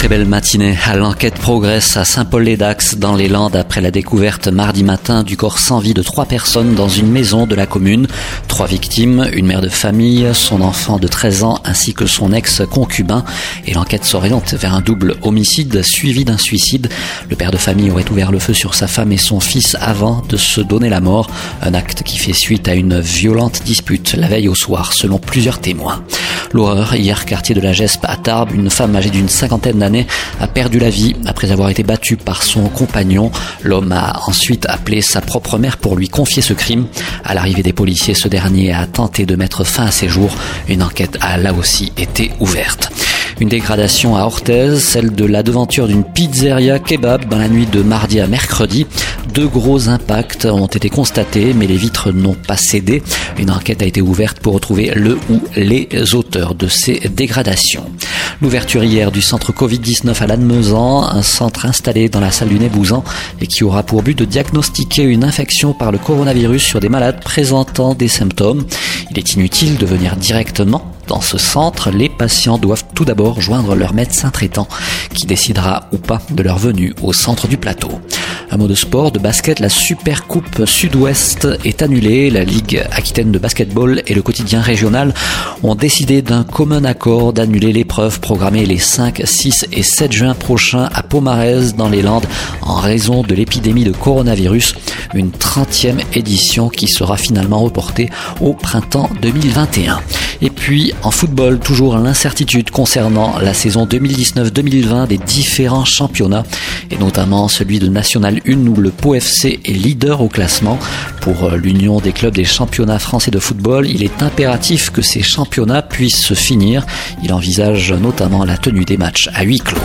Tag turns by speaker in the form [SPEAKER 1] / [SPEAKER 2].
[SPEAKER 1] très belle matinée. L'enquête progresse à Saint-Paul-les-Dax dans les Landes après la découverte mardi matin du corps sans vie de trois personnes dans une maison de la commune. Trois victimes, une mère de famille, son enfant de 13 ans ainsi que son ex-concubin. Et l'enquête s'oriente vers un double homicide suivi d'un suicide. Le père de famille aurait ouvert le feu sur sa femme et son fils avant de se donner la mort. Un acte qui fait suite à une violente dispute la veille au soir selon plusieurs témoins. L'horreur, hier quartier de la Gespe à Tarbes, une femme âgée d'une cinquantaine d'années a perdu la vie après avoir été battue par son compagnon. L'homme a ensuite appelé sa propre mère pour lui confier ce crime. À l'arrivée des policiers, ce dernier a tenté de mettre fin à ses jours. Une enquête a là aussi été ouverte. Une dégradation à Orthez, celle de la devanture d'une pizzeria kebab dans la nuit de mardi à mercredi. Deux gros impacts ont été constatés, mais les vitres n'ont pas cédé. Une enquête a été ouverte pour retrouver le ou les auteurs de ces dégradations. L'ouverture hier du centre Covid-19 à Lannemezan, un centre installé dans la salle du Nébouzan et qui aura pour but de diagnostiquer une infection par le coronavirus sur des malades présentant des symptômes. Il est inutile de venir directement dans ce centre, les patients doivent tout d'abord joindre leur médecin traitant qui décidera ou pas de leur venue au centre du plateau. Un mot de sport, de basket, la Super Coupe Sud-Ouest est annulée. La Ligue Aquitaine de basketball et le quotidien régional ont décidé d'un commun accord d'annuler l'épreuve programmée les 5, 6 et 7 juin prochains à Pomarez dans les Landes en raison de l'épidémie de coronavirus. Une 30e édition qui sera finalement reportée au printemps 2021. Et puis en football, toujours l'incertitude concernant la saison 2019-2020 des différents championnats et notamment celui de National une où le Pau FC est leader au classement. Pour euh, l'Union des clubs des championnats français de football, il est impératif que ces championnats puissent se finir. Il envisage notamment la tenue des matchs à huis clos.